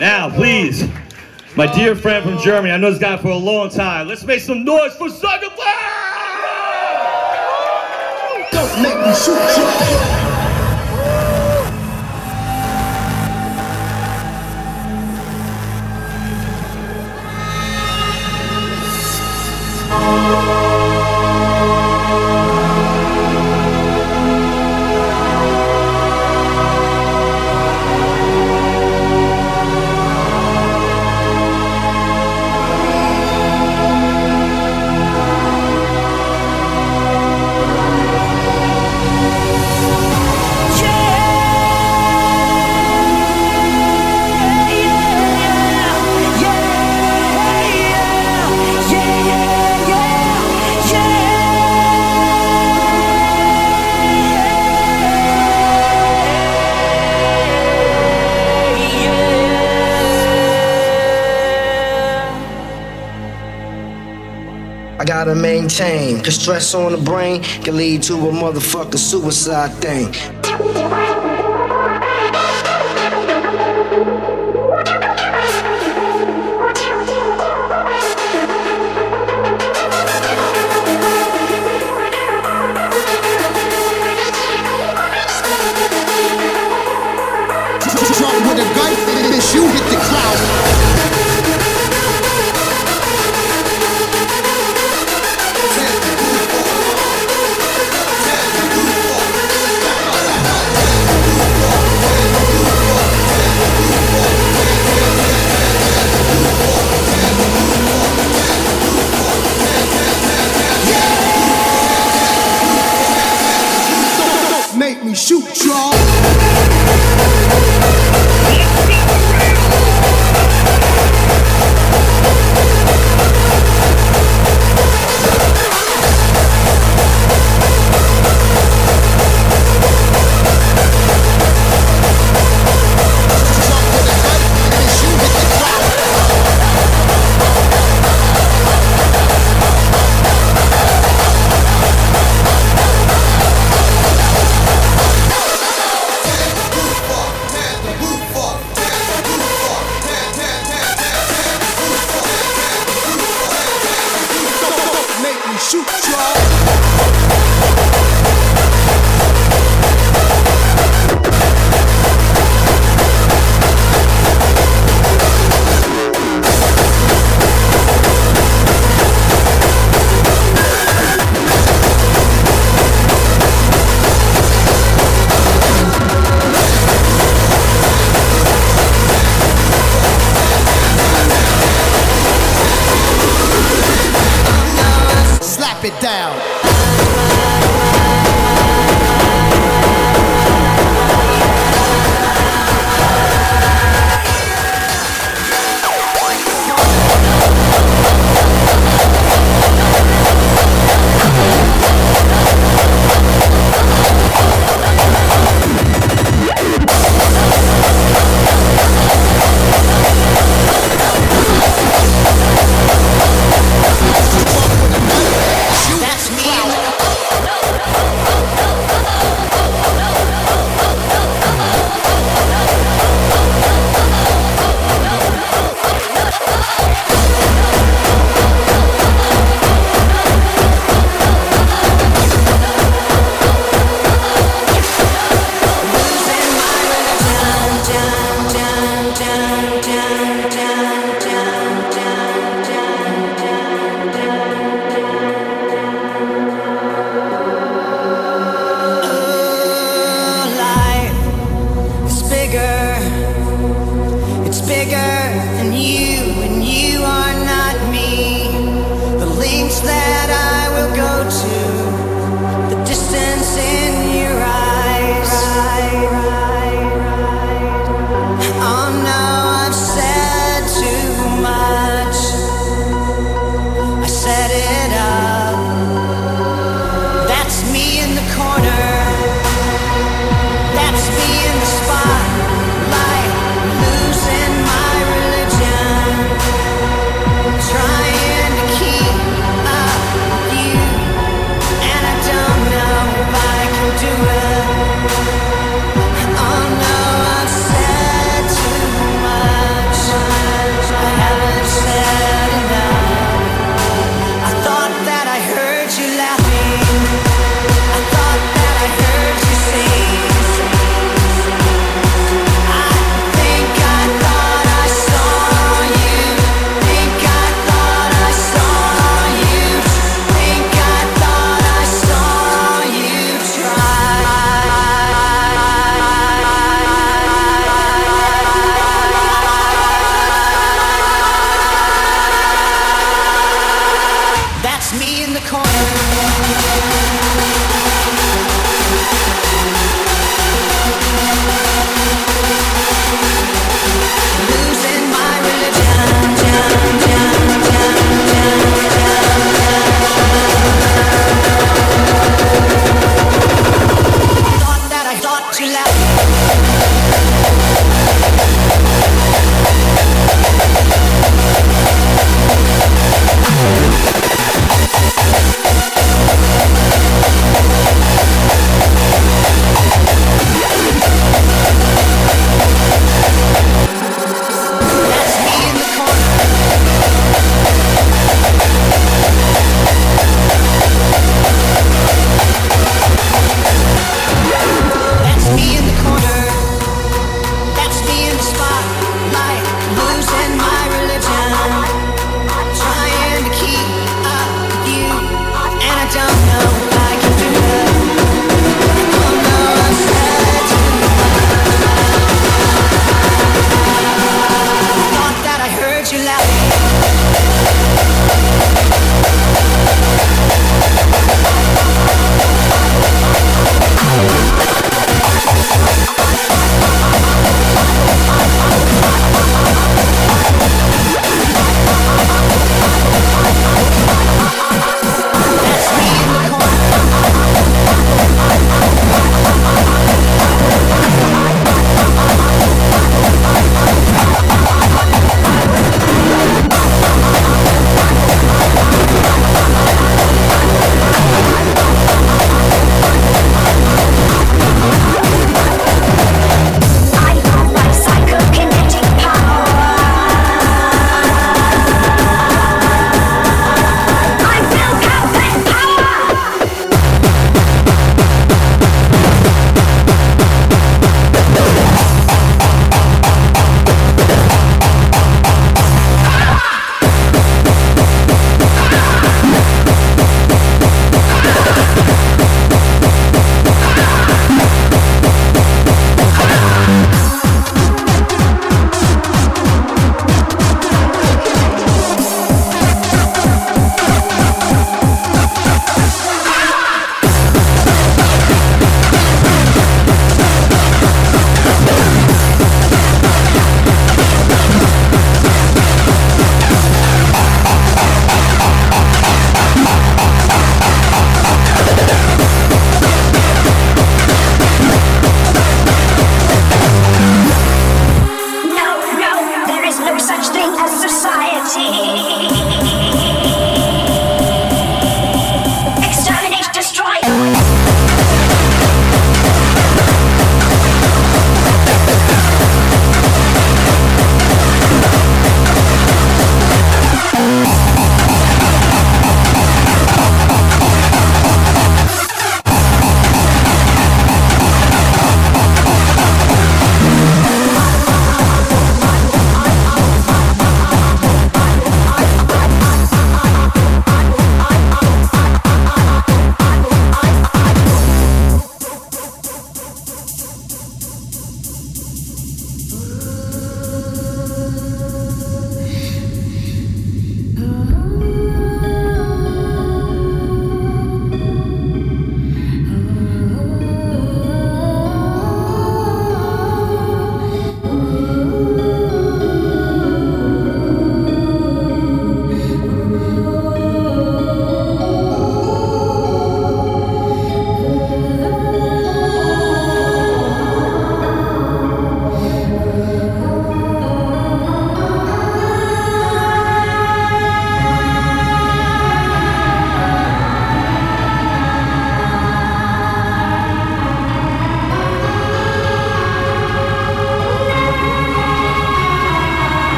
Now, please, my dear friend from Germany, I know this guy for a long time. Let's make some noise for Sugar Don't make me shoot you. gotta maintain. Cause stress on the brain can lead to a motherfucking suicide thing. With a you hit the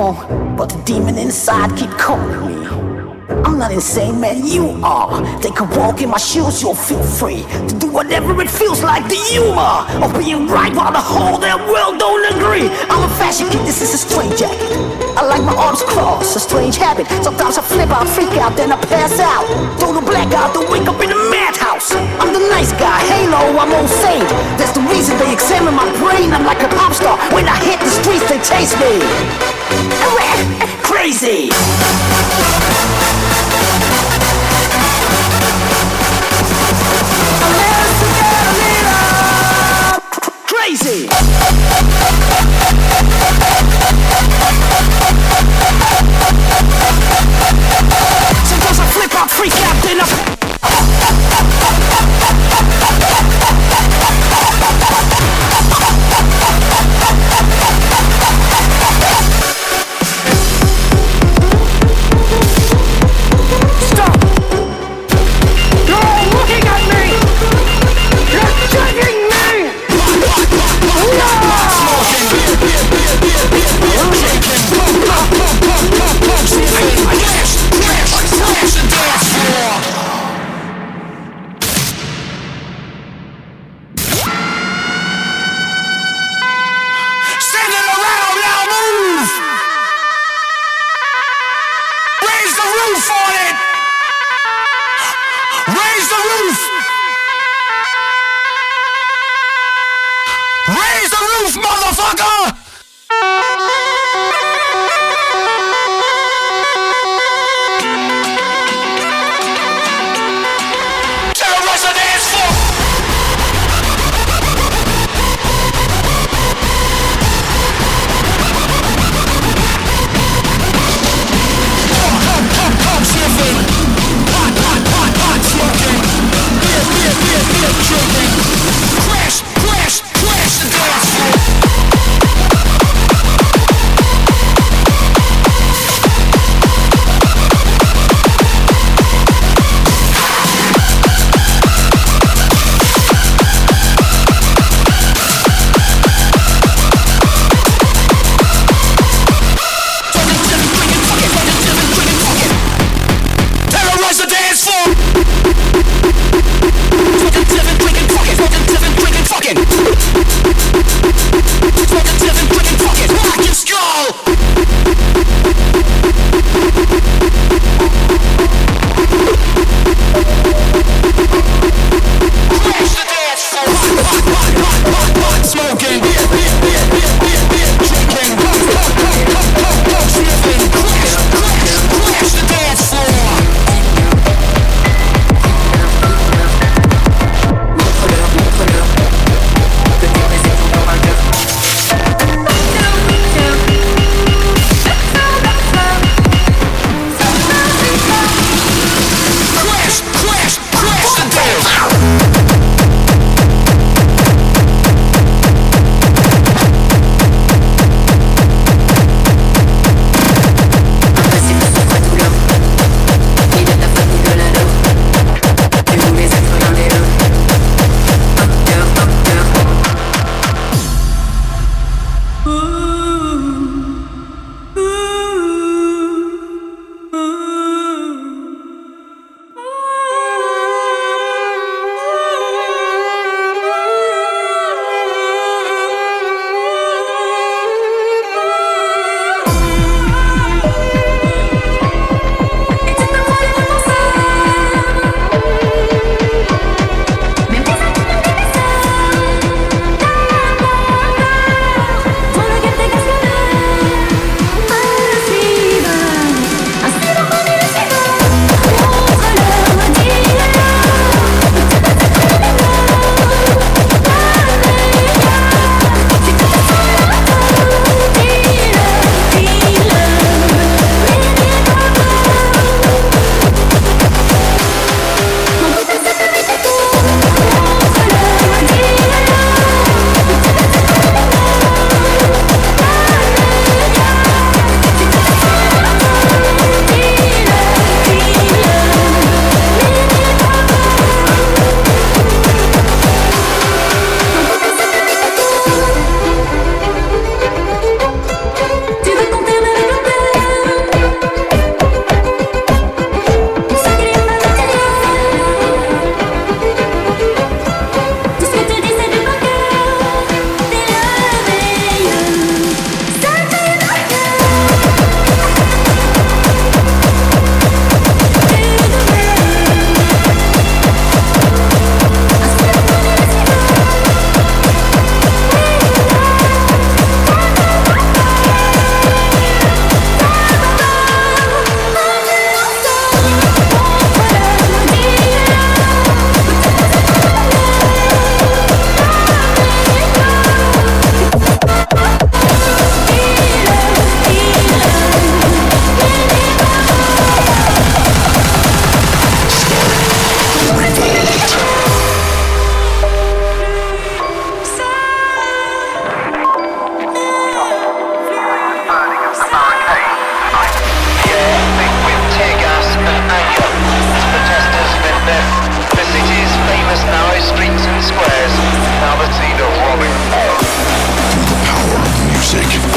normal, but the demon inside keep calling me. I'm not insane, man, you are. They could walk in my shoes, you'll feel free to do whatever it feels like. The humor of being right while the whole damn world don't agree. I'm a fashion kid, this is a strange jacket. I like my arms crossed, a strange habit. Sometimes I flip out, freak out, then I pass out. Throw the blackout, then wake up in a madhouse. I'm the nice guy, halo, I'm old saint. That's the reason they examine my brain. I'm like a pop star. When I hit the streets, they chase me. Crazy. Music,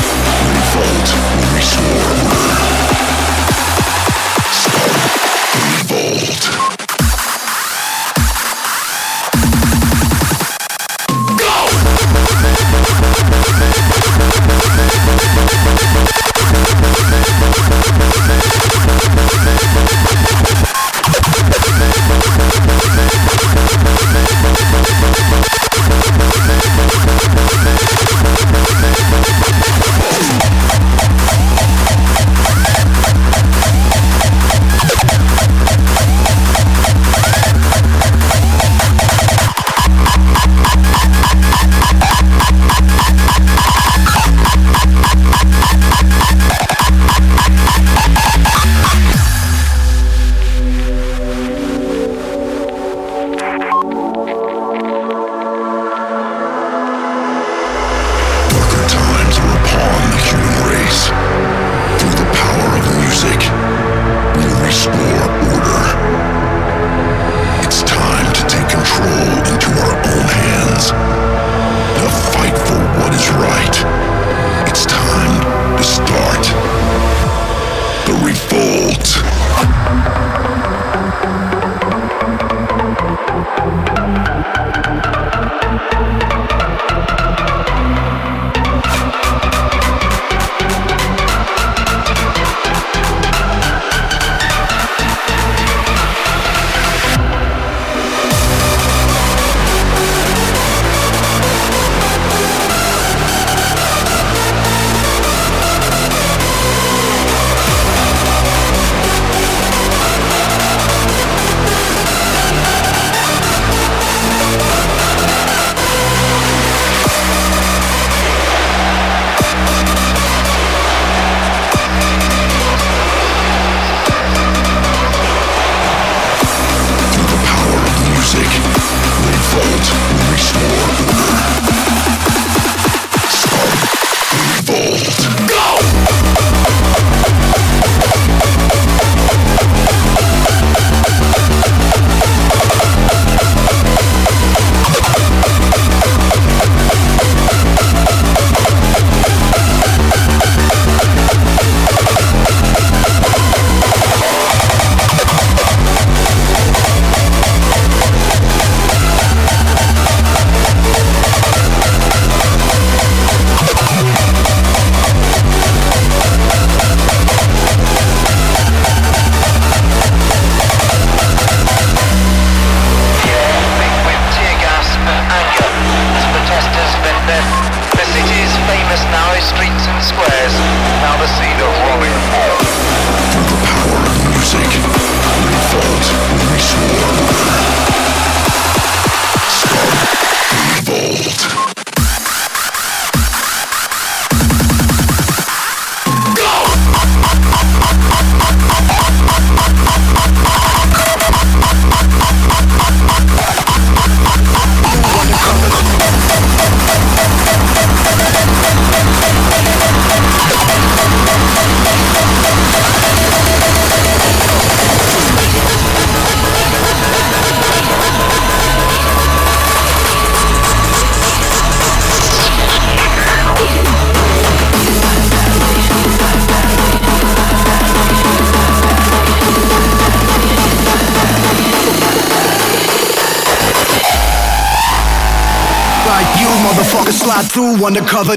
through undercover.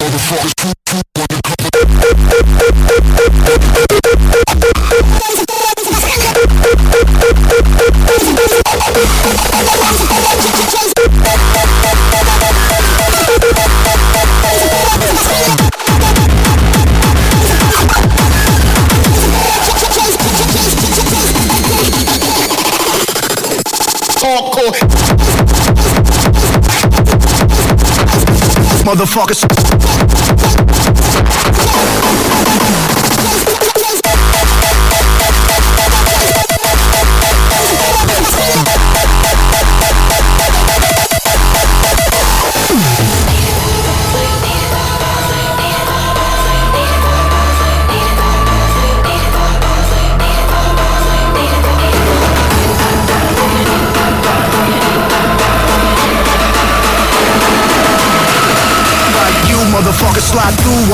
motherfuckers. Motherfucker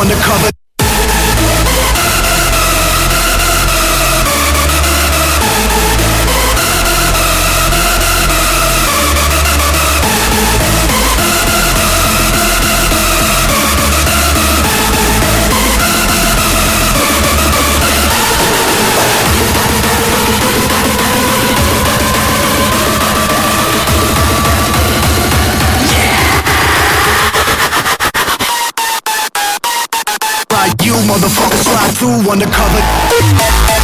undercover. Slide undercover.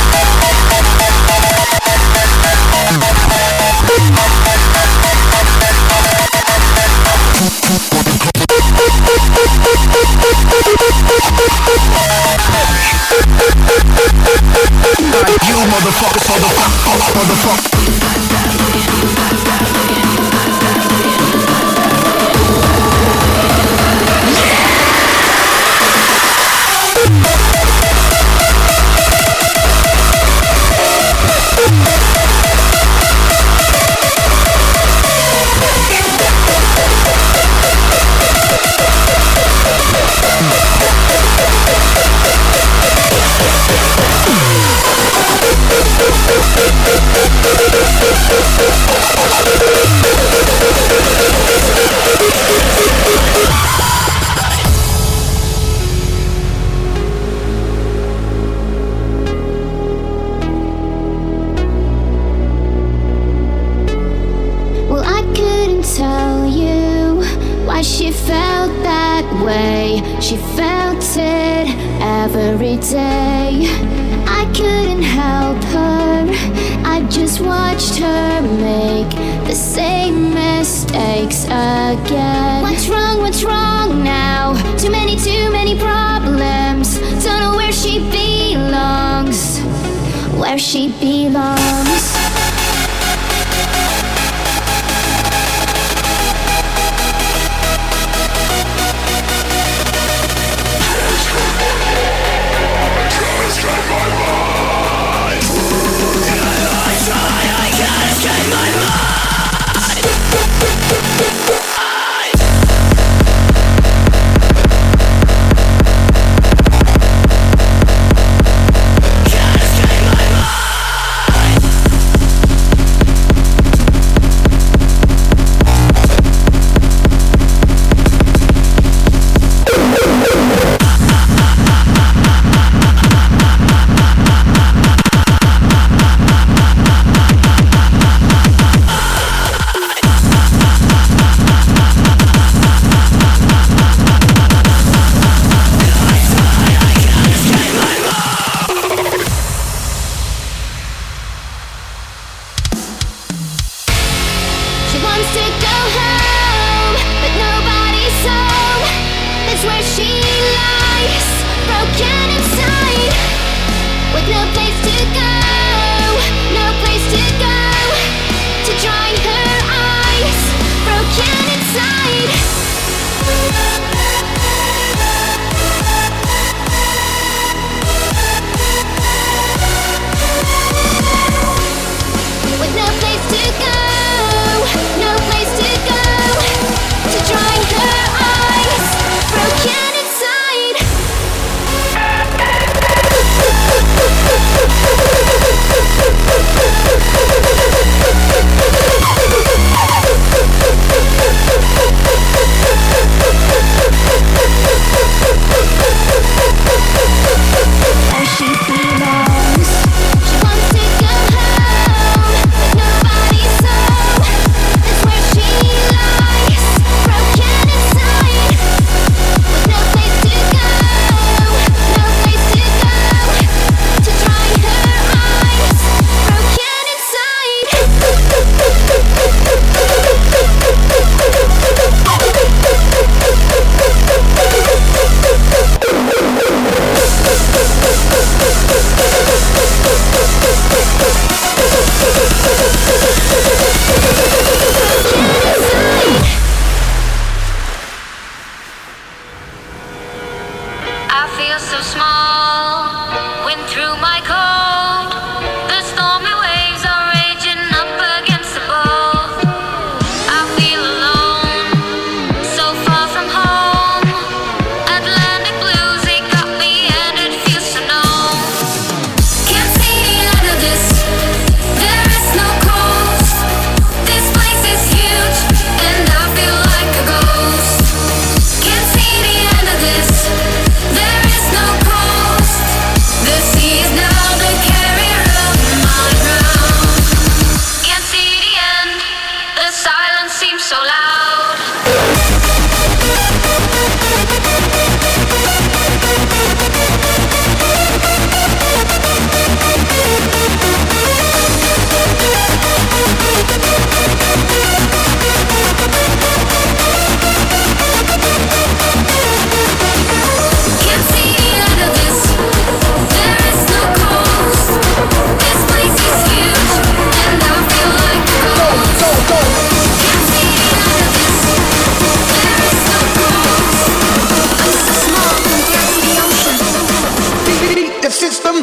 system.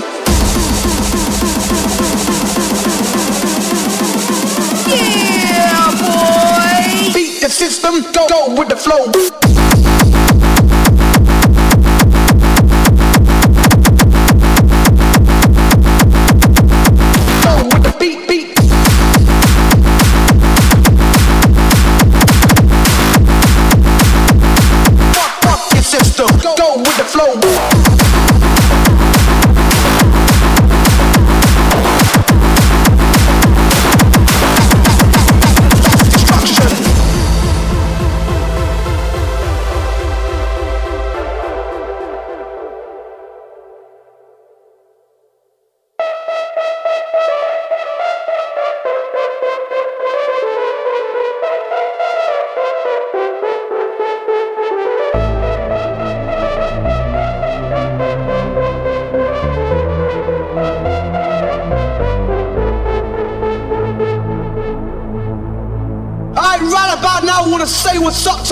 Yeah, boy. Beat the system. Go, go with the flow.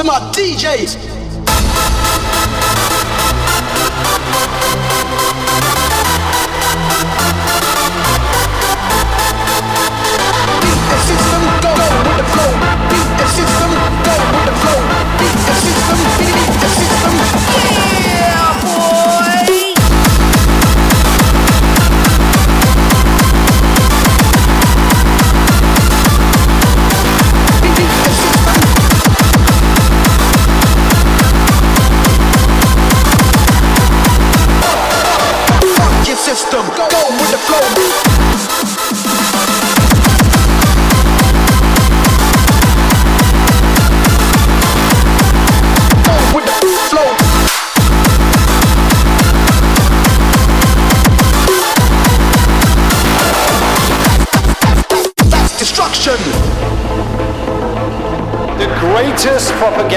My DJs.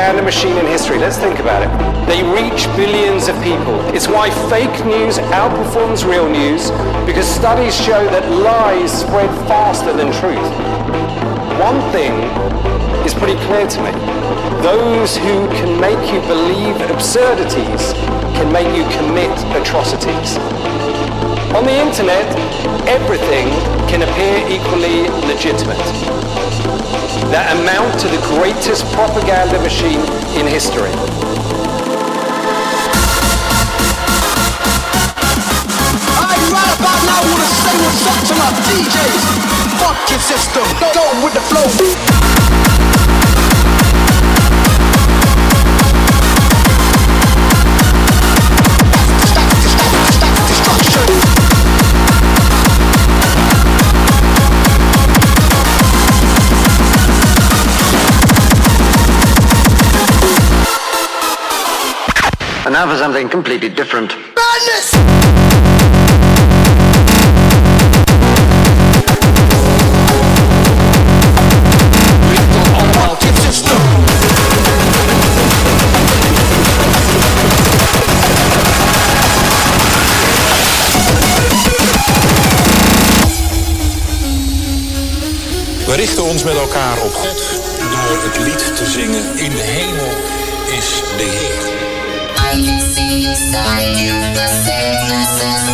Propaganda machine in history. Let's think about it. They reach billions of people. It's why fake news outperforms real news because studies show that lies spread faster than truth. One thing is pretty clear to me. Those who can make you believe absurdities can make you commit atrocities. On the internet, everything can appear equally legitimate that amount to the greatest propaganda machine in history. I right about now wanna say what's up to my DJs. Fuck your system, go with the flow. And now for something completely different. Madness! We richten ons met elkaar op God door het lied te zingen. In de the sickness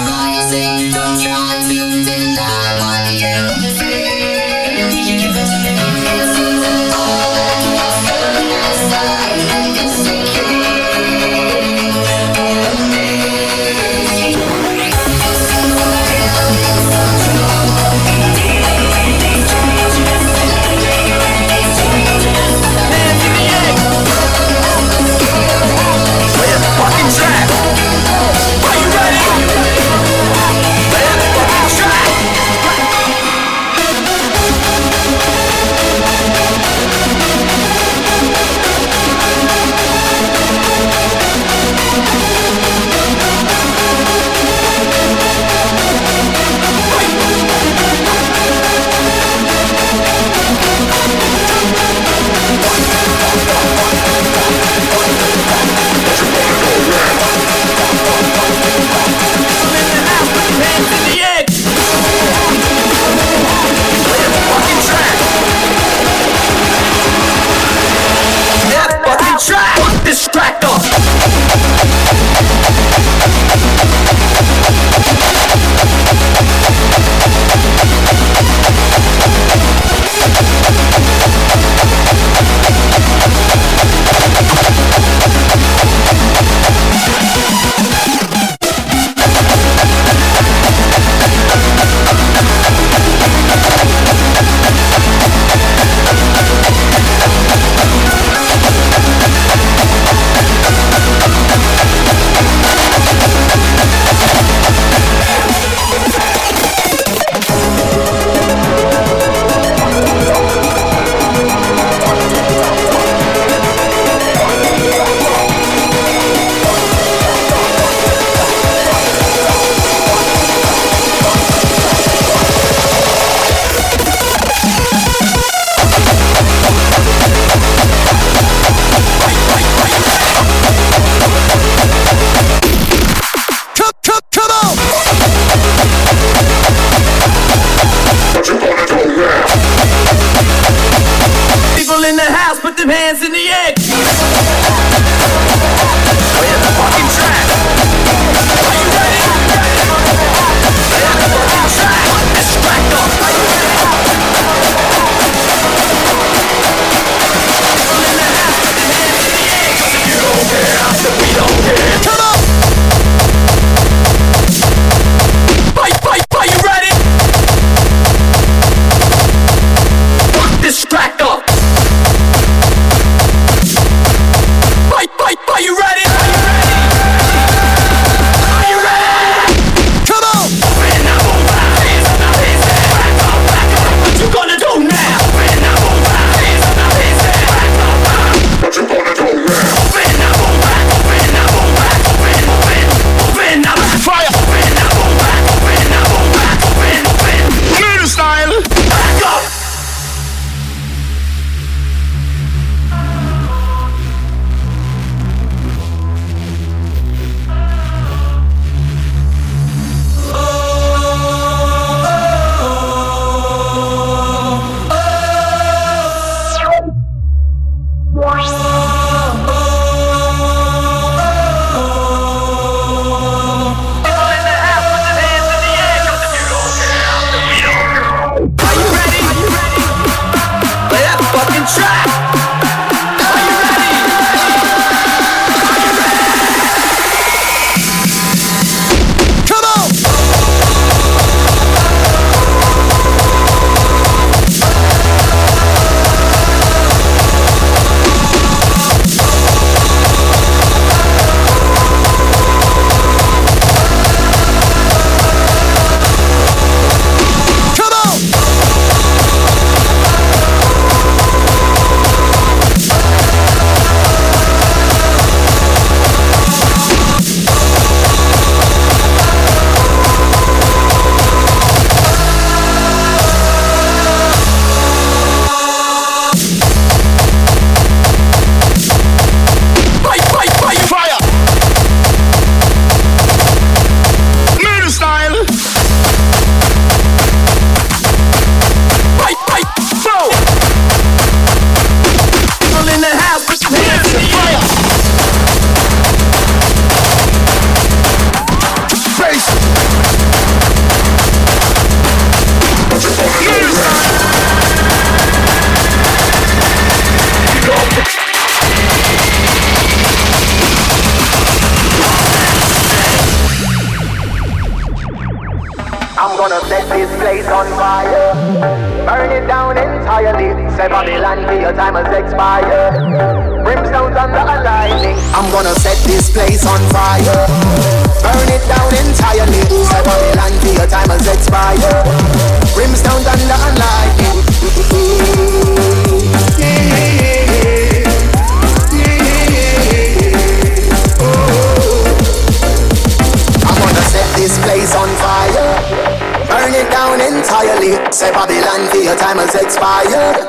time has expired.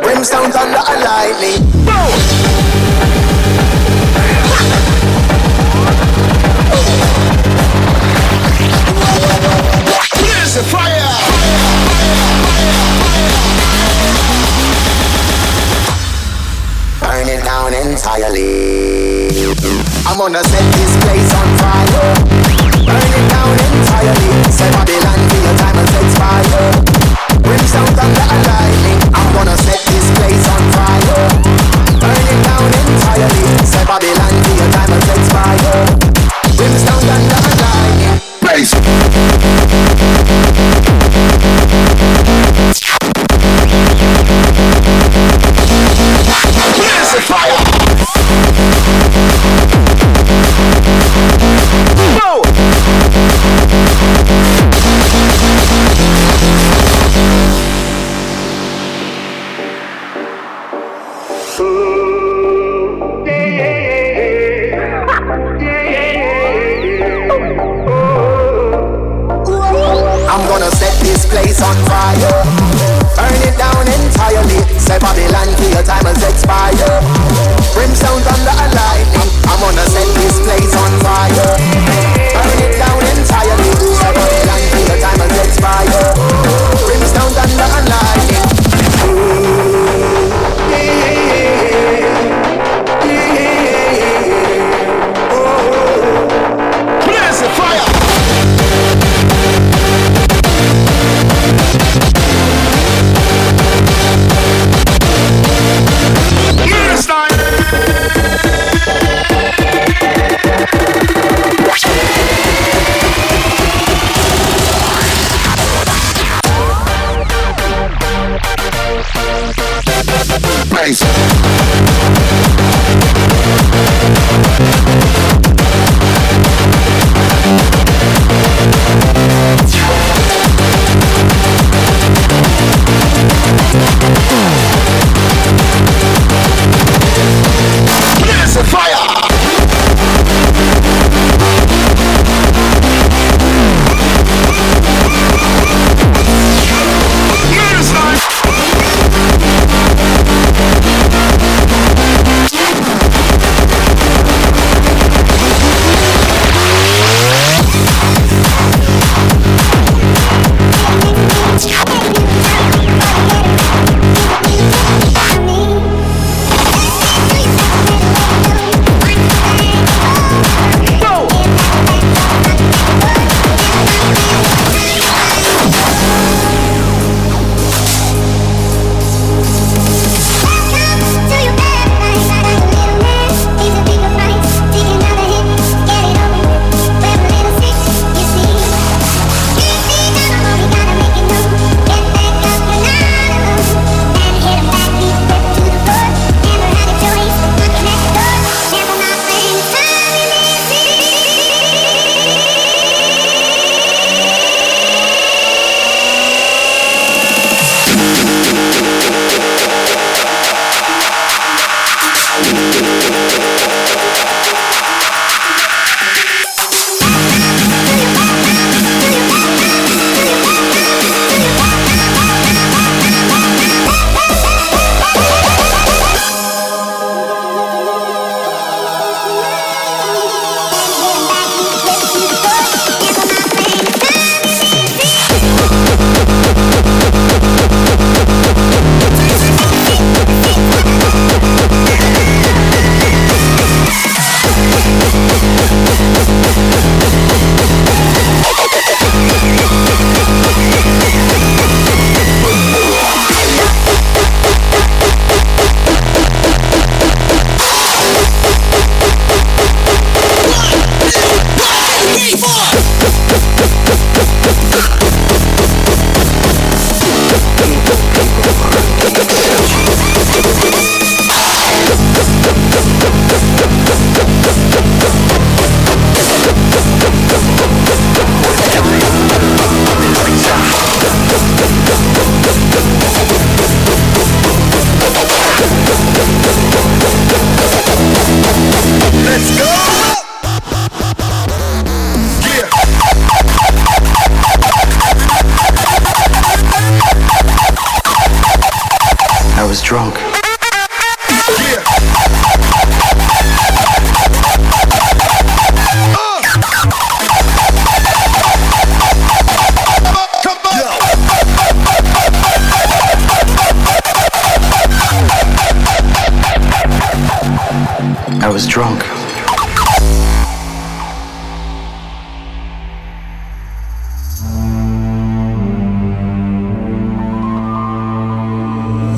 Brimstone, thunder, and lightning. Boom! The fire! Burn it down entirely. I'm gonna set this place on fire. Burn it down entirely. Set Babylon till your time has expired sound that I like. I'm gonna set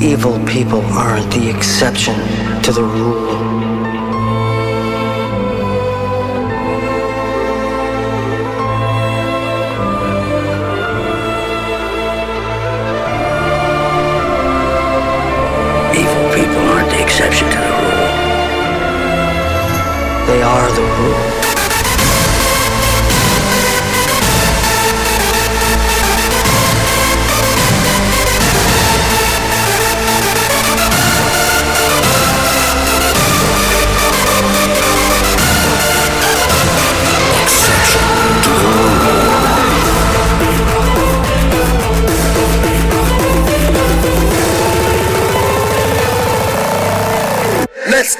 evil people are the exception to the rule.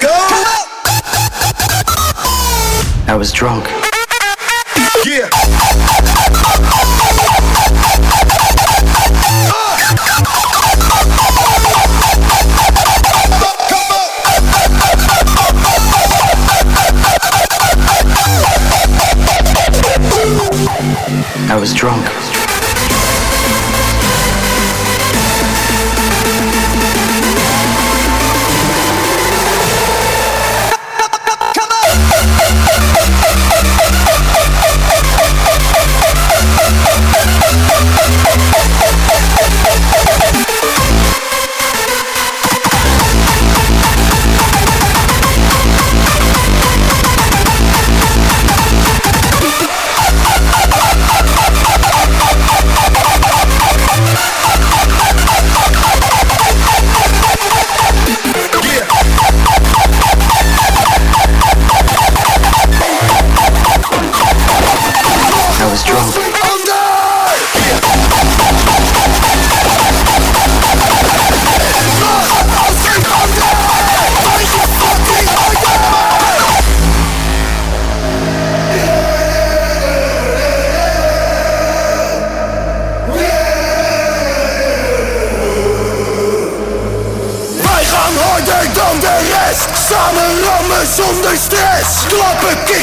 Go. I was drunk. Yeah. I was drunk.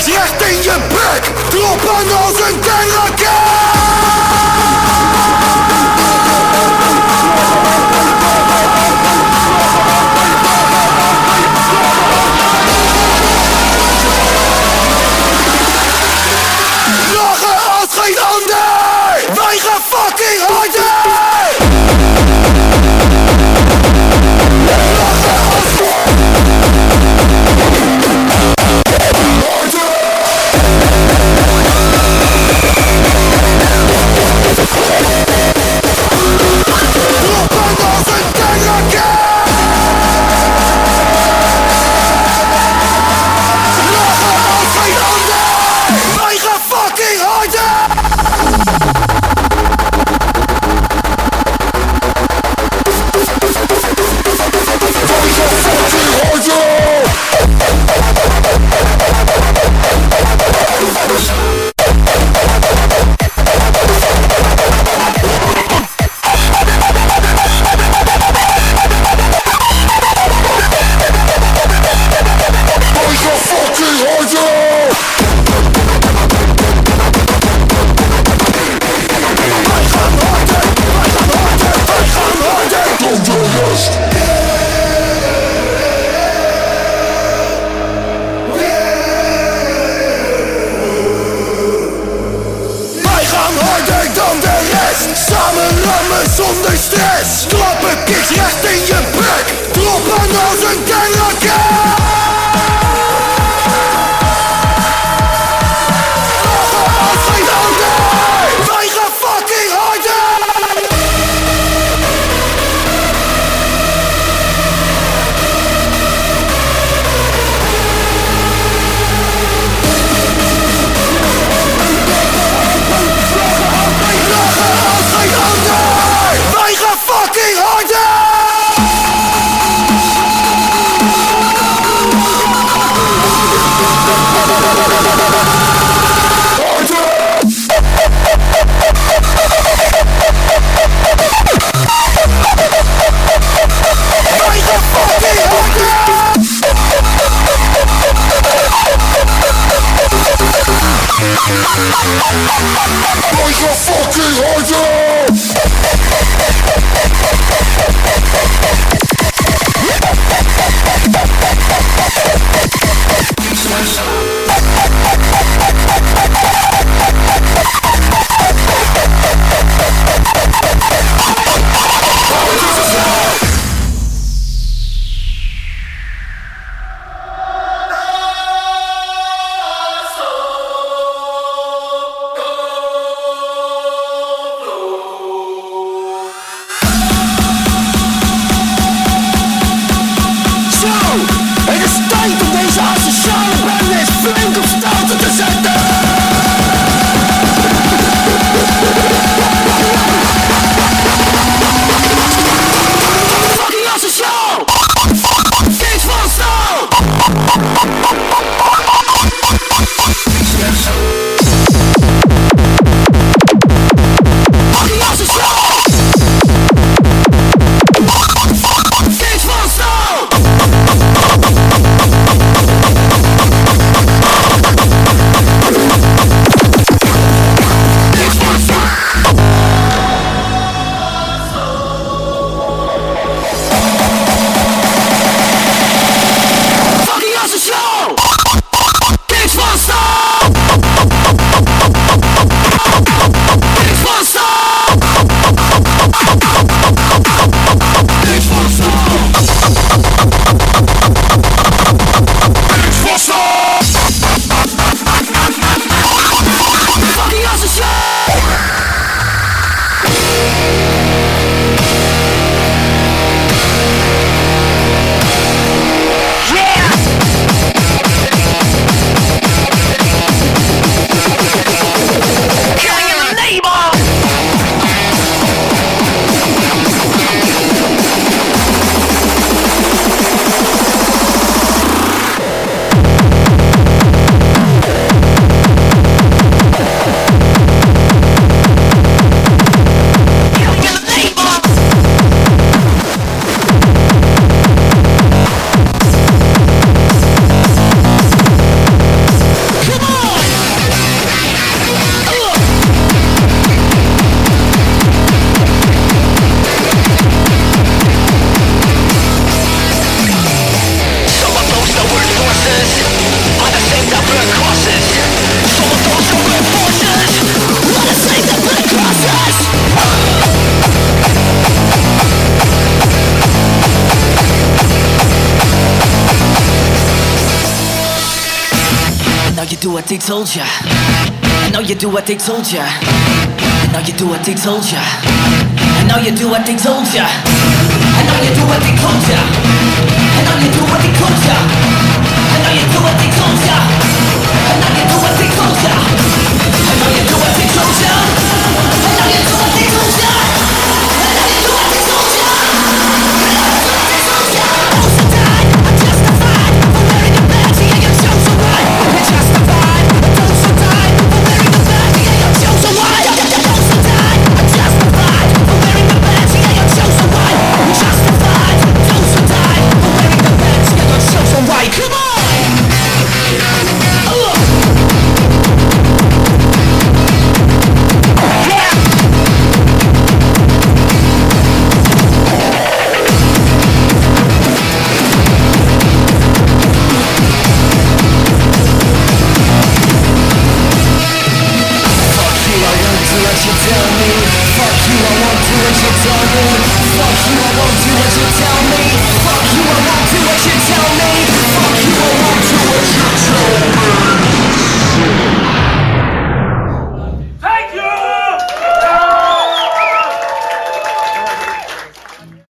Recht in je bek, kloppen als een terrorist. they told ya. I know you do what they told ya. I know you do what they told ya. I know you do what they told ya. I know you do what they told ya. I know you do what they told ya. I know you do what they told ya. I know you do what they told ya. I know you do what they told ya.